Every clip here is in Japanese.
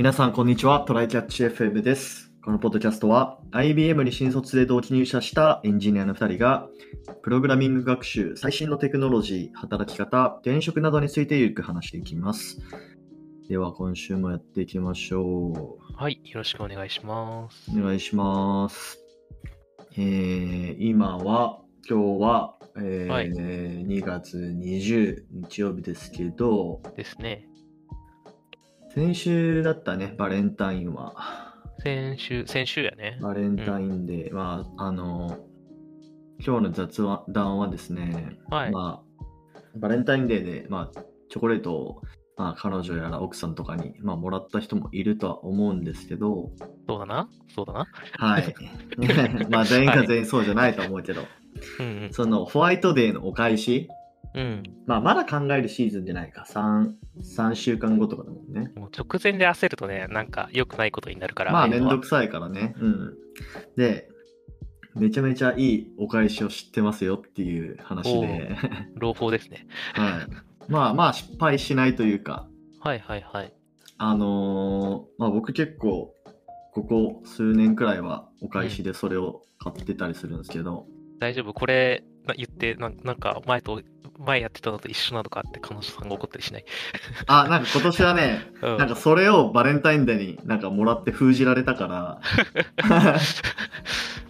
皆さん、こんにちは。トライキャッチ FM です。このポッドキャストは、IBM に新卒で同期入社したエンジニアの2人が、プログラミング学習、最新のテクノロジー、働き方、転職などについてゆるく話していきます。では、今週もやっていきましょはい、よろしくお願いします。う。お願いします。えー、今は、今日は、えーはい2月20日曜日ですけど、ですね。先週だったね、バレンタインは。先週、先週やね。バレンタインデー、まあ、あの、今日の雑談はですね、はい。まあ、バレンタインデーで、まあ、チョコレートを、まあ、彼女やら奥さんとかに、まあ、もらった人もいるとは思うんですけど、そうだな。そうだな。はい。まあ、全員が全員そうじゃないと思うけど、うんその、ホワイトデーのお返し、うん。うん。まあ、まだ考えるシーズンじゃないか、3、3週間後とかだもんね。もう直前で焦るとね、なんか良くないことになるから。まあ、めんどくさいからね。うん。で、めちゃめちゃいいお返しを知ってますよっていう話で、朗報ですね。はい。まあまあ、失敗しないというか、はいはいはい。あのーまあ僕結構、ここ数年くらいはお返しでそれを買ってたりするんですけど、大丈夫これな言ってな、なんか前と、前やってたのと一緒なのかって彼女さんが怒ったりしない？あ、なんか今年はね、うん。なんかそれをバレンタインデーになんかもらって封じられたから、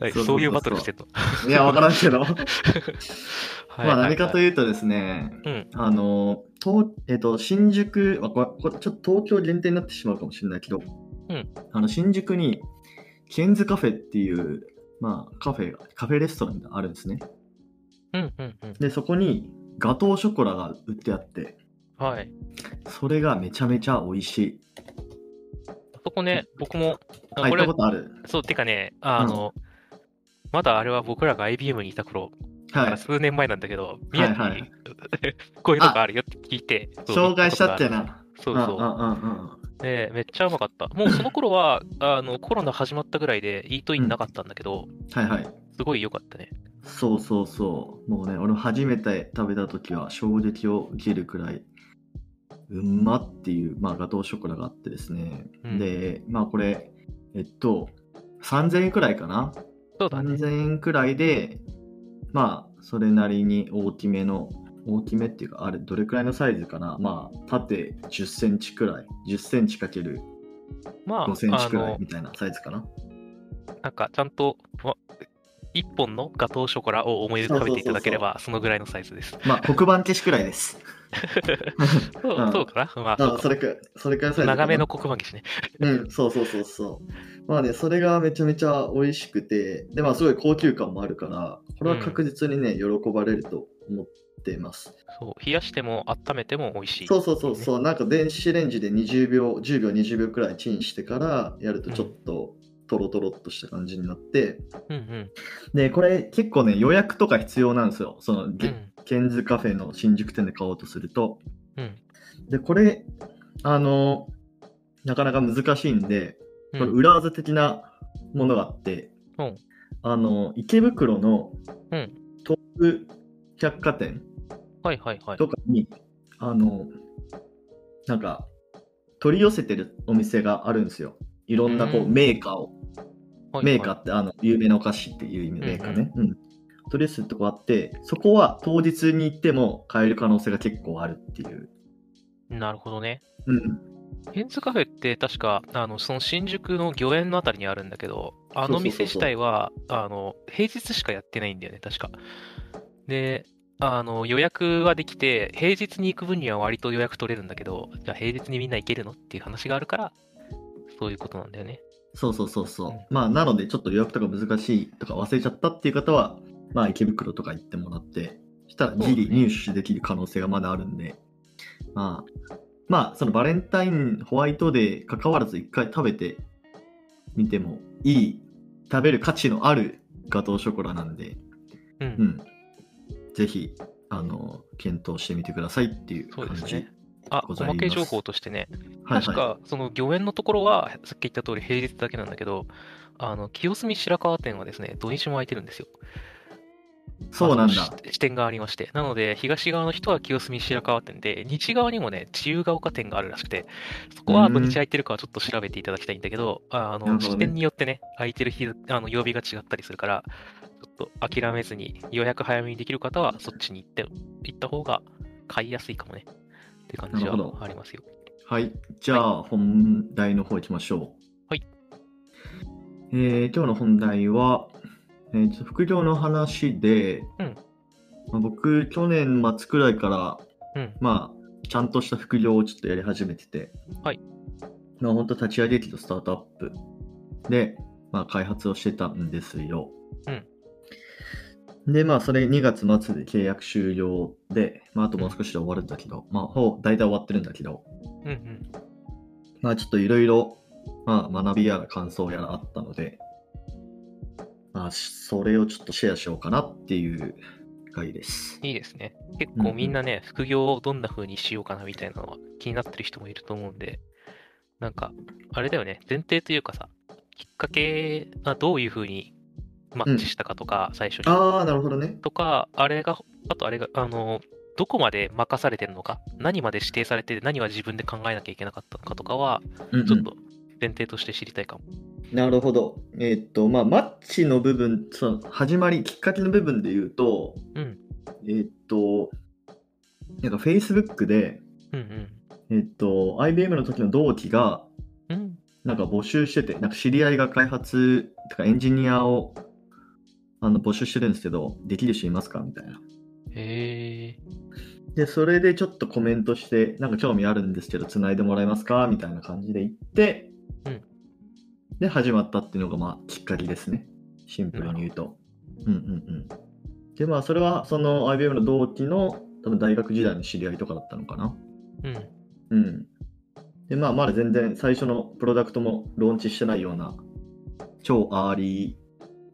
はいそういうバトルしてんの？いや、わからんけど、はいまあ何かとう。いうとですね、うん。あの、東えっと、新宿、あこれちょっと東京限定になってしまうかもしれないけど、うんあの新宿にケンズカフェっていう、まあ、カフェが、カフェレストランがあるんですね。うんうんうん。で、そこにガトーショコラが売ってあって、はい。それがめちゃめちゃ美味しい。そこね、僕も、ああ、行ったことあるそう、てかね、あの、まだあれは僕らが IBM にいた頃、はい。数年前なんだけど、はい宮城に、こういうのがあるよって聞いて、そう紹介したっけ行たな。そうそう。うんうんうんうん。で、めっちゃうまかった。もうその頃は、あの、コロナ始まったぐらいで、イートインなかったんだけど、はいはい。すごい良かったね。そうそうそう。もうね、俺初めて食べた時は衝撃を受けるくらい、うんまっていう、まあ、ガトーショコラがあってですね。うんで、まあこれ、えっと、3000円くらいかな。そうだね。3000円くらいで、まあ、それなりに大きめの、大きめっていうか、あれ、どれくらいのサイズかな。まあ、縦10センチくらい。10センチかけるまあ、5センチくらいみたいなサイズかな。なんかちゃんと、わ一本のガトーショコラを思い出で食べていただければ、そのぐらいのサイズです。まあ、黒板消しくらいです。そううんそうかなまあ、そそれくそれくらいサイズ。長めの黒板消しね。うん、そうそうそうそう。まあね、それがめちゃめちゃ美味しくて、で、まあすごい高級感もあるから、これは確実にね、喜ばれると思っています。そう、冷やしても温めても美味しい。そうそうそうそう、なんか電子レンジで20秒、10秒、20秒くらいチンしてからやるとちょっとトロトロっとした感じになって、うんうん。で、これ結構ね、予約とか必要なんですよ。その、ゲうんケンズカフェの新宿店で買おうとすると。うん。で、これ、あの、なかなか難しいんで、うんこれ裏技的なものがあって、うんあの池袋のうん東武百貨店はいはいはい。とかに、あのなんか取り寄せてるお店があるんですよいろんなこううんメーカーを、はいメーカーってあの有名なお菓子っていう意味のメーカーね、うん取り寄せるとこあってそこは当日に行っても買える可能性が結構あるっていう、なるほどね。うん、ヘンズカフェって確か、あの、その新宿の御苑のあたりにあるんだけど、あの店自体は、あの、平日しかやってないんだよね、確か。で、あの、予約はできて、平日に行く分には割と予約取れるんだけど、じゃあ平日にみんな行けるのっていう話があるから、そういうことなんだよね。そうそうそうそう。うんまあ、なので、ちょっと予約とか難しいとか忘れちゃったっていう方は、まあ、池袋とか行ってもらって、したらギリ入手できる可能性がまだあるんで、まあ、まあ、そのバレンタイン、ホワイトデー関わらず一回食べてみてもいい、食べる価値のあるガトーショコラなんで、うん。うん。ぜひ、あの、検討してみてくださいっていうそう感じ。ですね。あ、おまけ情報としてね、はい確か、その御苑のところは、さっき言った通り平日だけなんだけど、あの、清澄白河店はですね、土日も空いてるんですよ。そうなんだ。あのし視点がありまして。なので、東側の人は清澄白河店で、西側にもね、自由が丘店があるらしくて、そこは土日空いてるかはちょっと調べていただきたいんだけど、あの、なるほどね視点によってね、空いてる日、あの、曜日が違ったりするから、ちょっと諦めずに予約早めにできる方は、そっちに行って、行った方が買いやすいかもね。って感じはありますよ。はい。じゃあ、本題の方行きましょう。はい。えー今日の本題は、えーちょっと副業の話で、うんまあ、僕、去年末くらいから、うんまあ、ちゃんとした副業をちょっとやり始めてて、はい。まあ、本当立ち上げ機とスタートアップで、まあ、開発をしてたんですよ。で、まあ、それ2月末で契約終了で、まあ、あともう少しで終わるんだけど、まあ、ほぼ大体終わってるんだけど、うんうん。まあちょっといろいろ、まあ学びやら感想やらあったので、まあそれをちょっとシェアしようかなっていう回です。いいですね。結うんうん構みんなね、副業をどんな風にしようかなみたいなのは気になってる人もいると思うんで、なんか、あれだよね、前提というかさ、きっかけがどういう風にマッチしたかとか、最初に。ああ、なるほどね。とか、あれが、あとあれが、あの、どこまで任されてるのか、何まで指定されて、何は自分で考えなきゃいけなかったのかとかは、うんうんちょっと前提として知りたいかも。なるほど。えーっと、まあマッチの部分、その始まり、きっかけの部分で言うと、うん。えーっと、なんか Facebook で、うんうん。えーっと、IBM の時の同期が、うん。なんか募集してて、なんか知り合いが開発とかエンジニアをあの募集してるんですけど、できる人いますか？みたいな。へえ。で、それでちょっとコメントして、なんか興味あるんですけど、繋いでもらえますか？みたいな感じで言って、うんで、始まったっていうのが、まあ、きっかけですね。シンプルに言うと。うんうんうん。で、まあ、それは、その IBM の同期の、多分大学時代の知り合いとかだったのかな。うん。うん。で、まあ、まだ全然最初のプロダクトもローンチしてないような、超 early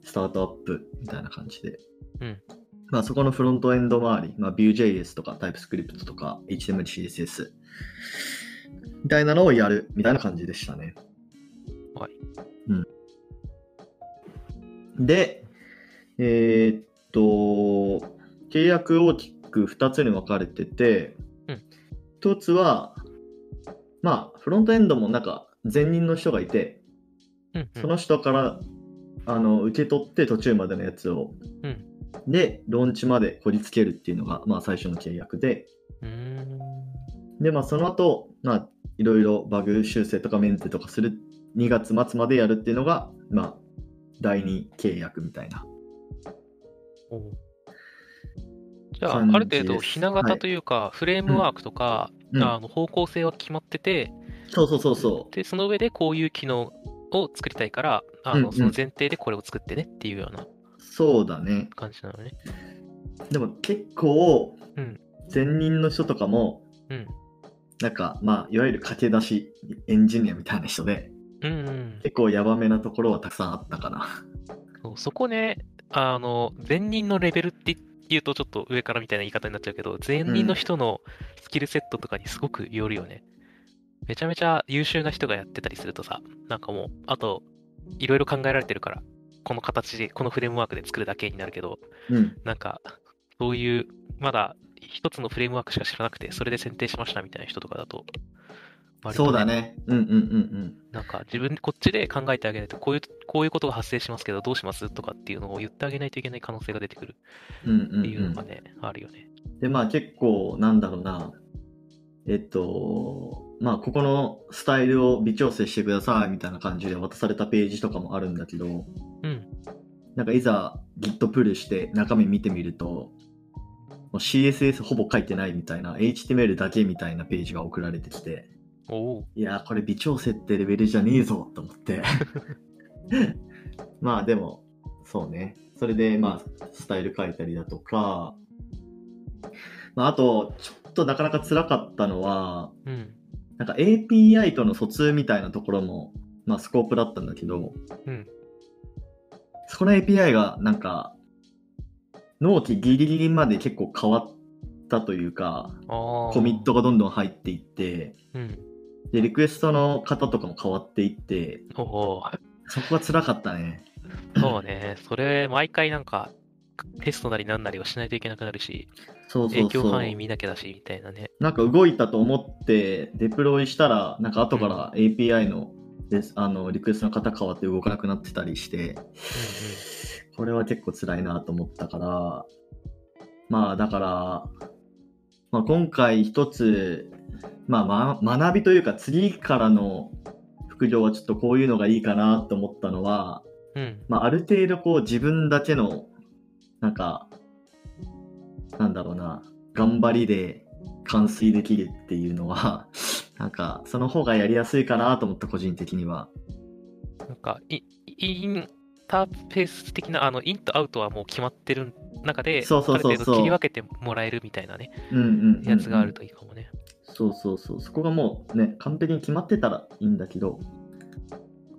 スタートアップみたいな感じで。うん。まあ、そこのフロントエンド周り、まあ、Vue.js とか TypeScript とか HTML、CSS みたいなのをやるみたいな感じでしたね。はい。うん。で、えーっと、契約大きく2つに分かれてて、うん1つは、まあ、フロントエンドもなんか前任の人がいて、うんうん。その人からあの受け取って途中までのやつを、うん。で、ローンチまでこりつけるっていうのが、まあ、最初の契約で。で、まあ、その後、まあ、いろいろバグ修正とかメンテとかする、2月末までやるっていうのが、まあ、第2契約みたいな。じゃあ、ある程度、ひな形というか、フレームワークとか、うん、あの方向性は決まってて、そうそうそうそで、その上でこういう機能を作りたいから、あの、うんうんその前提でこれを作ってねっていうようなう。そうだね。感じなのね。でも結構うん、前任の人とかも、うん。なんか、まあ、いわゆる駆け出しエンジニアみたいな人で、うんうん。結構ヤバめなところはたくさんあったかな。そこね、あの、前任のレベルって言うとちょっと上からみたいな言い方になっちゃうけど、前任の人のスキルセットとかにすごくよるよね。めちゃめちゃ優秀な人がやってたりするとさ、なんかもう、あと、いろいろ考えられてるから、この形で、このフレームワークで作るだけになるけど、うん。なんか、そういう、まだ一つのフレームワークしか知らなくて、それで選定しましたみたいな人とかだと、割とそうだ。ね。うんうんうんなんか自分、こっちで考えてあげないと、こういう、こういうことが発生しますけど、どうしますとかっていうのを言ってあげないといけない可能性が出てくるうん。うんうん、っていううんのがね、あるよね。で、まあ結構、なんだろうな。えっと、まあここのスタイルを微調整してくださいみたいな感じで渡されたページとかもあるんだけど、うん。なんかいざ Git プルして中身見てみると、CSS ほぼ書いてないみたいな、HTML だけみたいなページが送られてきて、いやーこれ微調整ってレベルじゃねえぞと思って。まあでも、そうね。それでまあスタイル書いたりだとか、まああと、ちょっとなかなか辛かったのは、うん。なんか API との疎通みたいなところも、まあスコープだったんだけど、うん。そこの API がなんか、納期ギリギリまで結構変わったというか。コミットがどんどん入っていって、うん。で、リクエストの方とかも変わっていって。そこが辛かったね。そうね。それ、毎回なんか、テストなりなんなりをしないといけなくなるし、そうそうそう影響範囲見なきゃだし、みたいなね。なんか動いたと思ってデプロイしたら、なんか後から API の,、ですあのリクエストの型変わって動かなくなってたりして、これは結構辛いなと思ったから、まあだから、まあ、今回一つ、まあ、ま学びというか次からの副業はちょっとこういうのがいいかなと思ったのは、うんうん。まあ、ある程度こう自分だけのなんかなんだろうな頑張りで完遂できるっていうのは なんかその方がやりやすいかなと思った個人的には。なんかイ、インターフェース的な、あの、インとアウトはもう決まってる中で、そうそうそうそう。切り分けてもらえるみたいなね、うんうんうんうん。やつがあるといいかもね。そうそうそう。そこがもうね完璧に決まってたらいいんだけど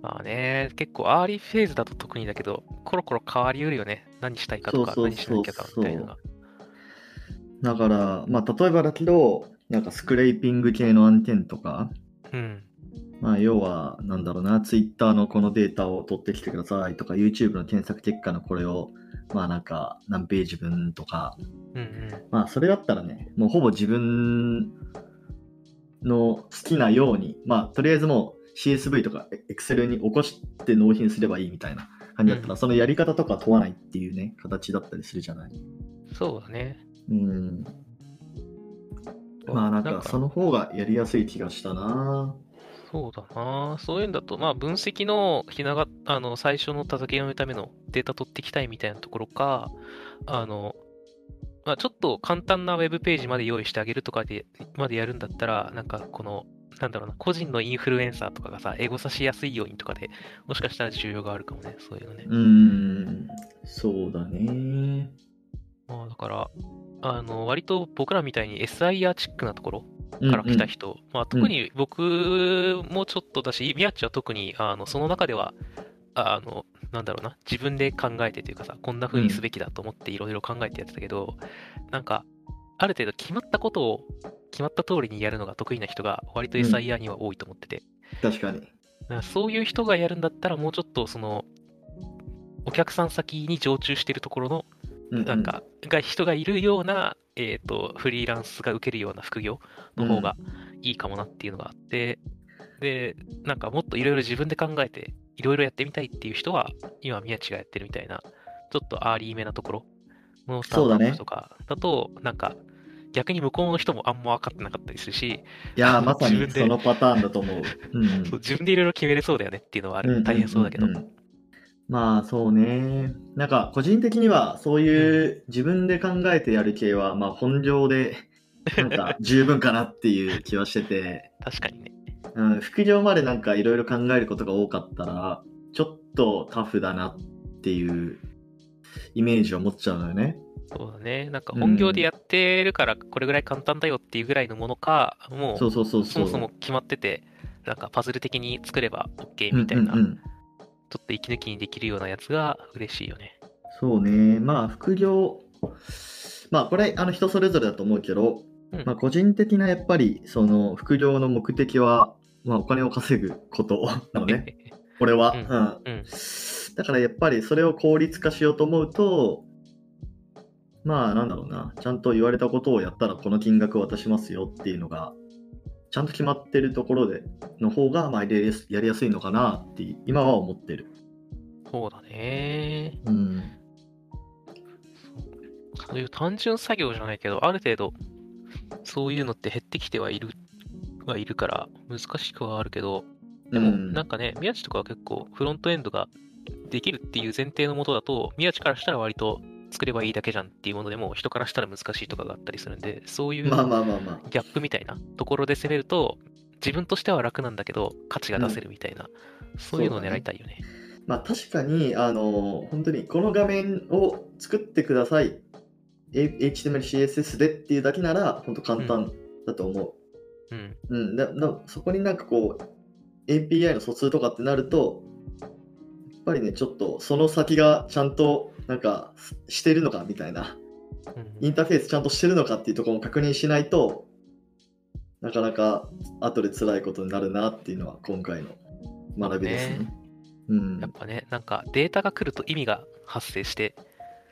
まあね、結構 early phase だと特にだけど、コロコロ変わりうるよね。何したいかとか、そうそう何しなきゃかみたいな。だからまあ例えばだけどなんかスクレーピング系の案件とかうん。まあ、要は、なんだろうな、ツイッターのこのデータを取ってきてくださいとか、YouTube の検索結果のこれを、まあなんか、何ページ分とか、うんうん。まあそれだったらね、もうほぼ自分の好きなように、まあとりあえずもう CSV とか Excel に起こして納品すればいいみたいな感じだったら、うんそのやり方とか問わないっていうね、形だったりするじゃない。そうだね。うん。まあなんかその方がやりやすい気がしたなそうだな。そういうんだと、まあ、分析のひなが、あの、最初の叩きのめためのデータ取ってきたいみたいなところか、あの、まあ、ちょっと簡単なウェブページまで用意してあげるとかで、までやるんだったら、なんかこの、なんだろうな、個人のインフルエンサーとかがさ、エゴさしやすいようにとかで、もしかしたら需要があるかもね、そういうのね。うーん、そうだね。まあ、だから、あの、割と僕らみたいに SIR チックなところうんから来た人、まあ、特に僕もちょっとだし、宮地は特にあのその中ではあの、なんだろうな、自分で考えてというかさ、こんな風にすべきだと思っていろいろ考えてやってたけど、なんか、ある程度決まったことを決まった通りにやるのが得意な人が割と SIR には多いと思ってて、確かに。だからそういう人がやるんだったら、もうちょっとその、お客さん先に常駐してるところのううなんか、が人がいるような、えっ、と、フリーランスが受けるような副業の方がいいかもなっていうのがあって、で、なんかもっといろいろ自分で考えて、いろいろやってみたいっていう人は、今宮地がやってるみたいな、ちょっと early めなところのスタートとかだと、なんか、逆に向こうの人もあんま分かってなかったりするし、いやー、まさにそのパターンだと思う。うんそう自分でいろいろ決めれそうだよねっていうのはある。大変そうだけど。まあそうね。なんか個人的にはそういう自分で考えてやる系は、まあ本業でなんか十分かなっていう気はしてて、確かにね。うん、副業までなんかいろいろ考えることが多かったら、ちょっとタフだなっていうイメージを持っちゃうのよね。そうだね。なんか本業でやってるからこれぐらい簡単だよっていうぐらいのものか、もうそうそうそうそう。そもそも決まってて、なんかパズル的に作れば OK みたいな、うんうんうんちょっと息抜きにできるようなやつが嬉しいよね。そうね。まあ副業、まあこれあの人それぞれだと思うけど、うんまあ個人的なやっぱりその副業の目的は、まあお金を稼ぐこと なのね。これは。うんうんうん。だからやっぱりそれを効率化しようと思うと、まあなんだろうな、ちゃんと言われたことをやったらこの金額を渡しますよっていうのが、ちゃんと決まってるところでの方がまあやりやすやりやすいのかなって今は思ってる。そうだね。うん。そういう単純作業じゃないけど、ある程度、そういうのって減ってきてはいる、はいるから、難しくはあるけど、でも、うんなんかね、宮地とかは結構、フロントエンドができるっていう前提のもとだと、宮地からしたら割と作ればいいだけじゃんっていうものでも、人からしたら難しいとかがあったりするんで、そういう。ギャップみたいなところで攻めると、自分としては楽なんだけど、価値が出せるみたいな、そういうのを狙いたいよね。まあ確かに、あの、本当にこの画面を作ってください。HTML、CSS でっていうだけなら、本当簡単だと思う。うん。うん、だだそこになんかこう、API の疎通とかってなると、やっぱりね、ちょっとその先がちゃんとなんかしてるのかみたいな、うん。インターフェースちゃんとしてるのかっていうところも確認しないと、なかなか後で辛いことになるなっていうのは今回の学びですね。ねうん。やっぱね、なんかデータが来ると意味が発生して、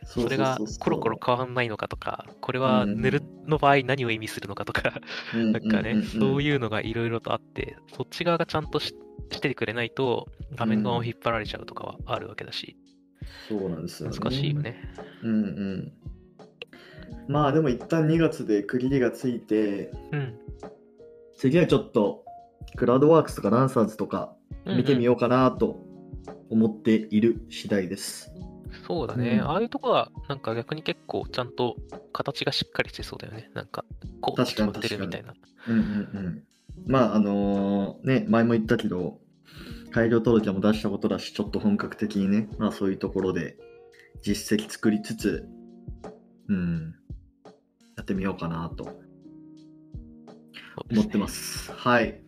それがコロコロ変わんないのかとか、これは塗るの場合何を意味するのかとか、なんかね、そういうのがいろいろとあって、そっち側がちゃんとししてくれないと、画面側を引っ張られちゃうとかはあるわけだし、そうなんですよ、ね。難しいよね。うんうん。まあでも一旦2月で区切りがついて、うん。次はちょっとクラウドワークスとかランサーズとか見てみよようかなと思っている次第です。うん。そうだね、うんああいうとこは、なんか逆に結構ちゃんと形がしっかりしてそうだよね。なんか、こう確かに決まってるみたいな。うんうんうん。まああのね、前も言ったけど、改良届も出したことだし、ちょっと本格的にね、まあそういうところで実績作りつつ、うん、やってみようかなと思ってます。はい。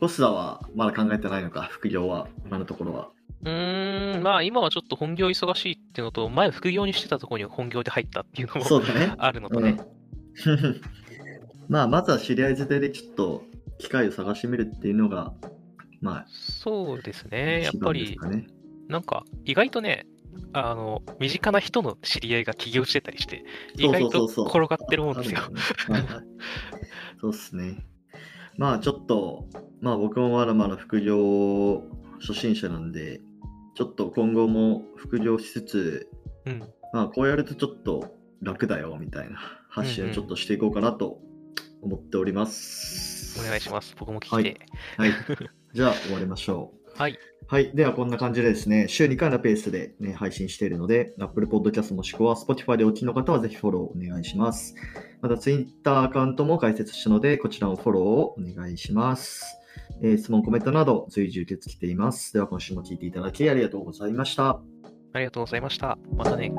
コスダはまだ考えてないのか、副業は、今のところは。うーん、まあ今はちょっと本業忙しいっていうのと、前副業にしてたところに本業で入ったっていうのもそうだね。あるのとね。まあ、まずは知り合い捨てでちょっと機会を探してみるっていうのが、まあ、そうですね。やっぱり、かね。なんか意外とね、あの、身近な人の知り合いが起業してたりして、意外と転がってるもんですよそうっすね。まあちょっと、まあ僕もまだまだ副業初心者なんで、ちょっと今後も副業しつつ、うん。まあこうやるとちょっと楽だよみたいな発信をちょっとしていこうかなと思っております。お願いします。僕も聞いて。はい。じゃあ終わりましょう。はい。はい。では、こんな感じでですね、週2回のペースで、ね、配信しているので、Apple Podcast もしくは Spotify でお聞きの方はぜひフォローお願いします。また、Twitter アカウントも開設したので、こちらもフォローをお願いします。えー質問、コメントなど随時受け付けています。では、今週も聞いていただきありがとうございました。ありがとうございました。またね。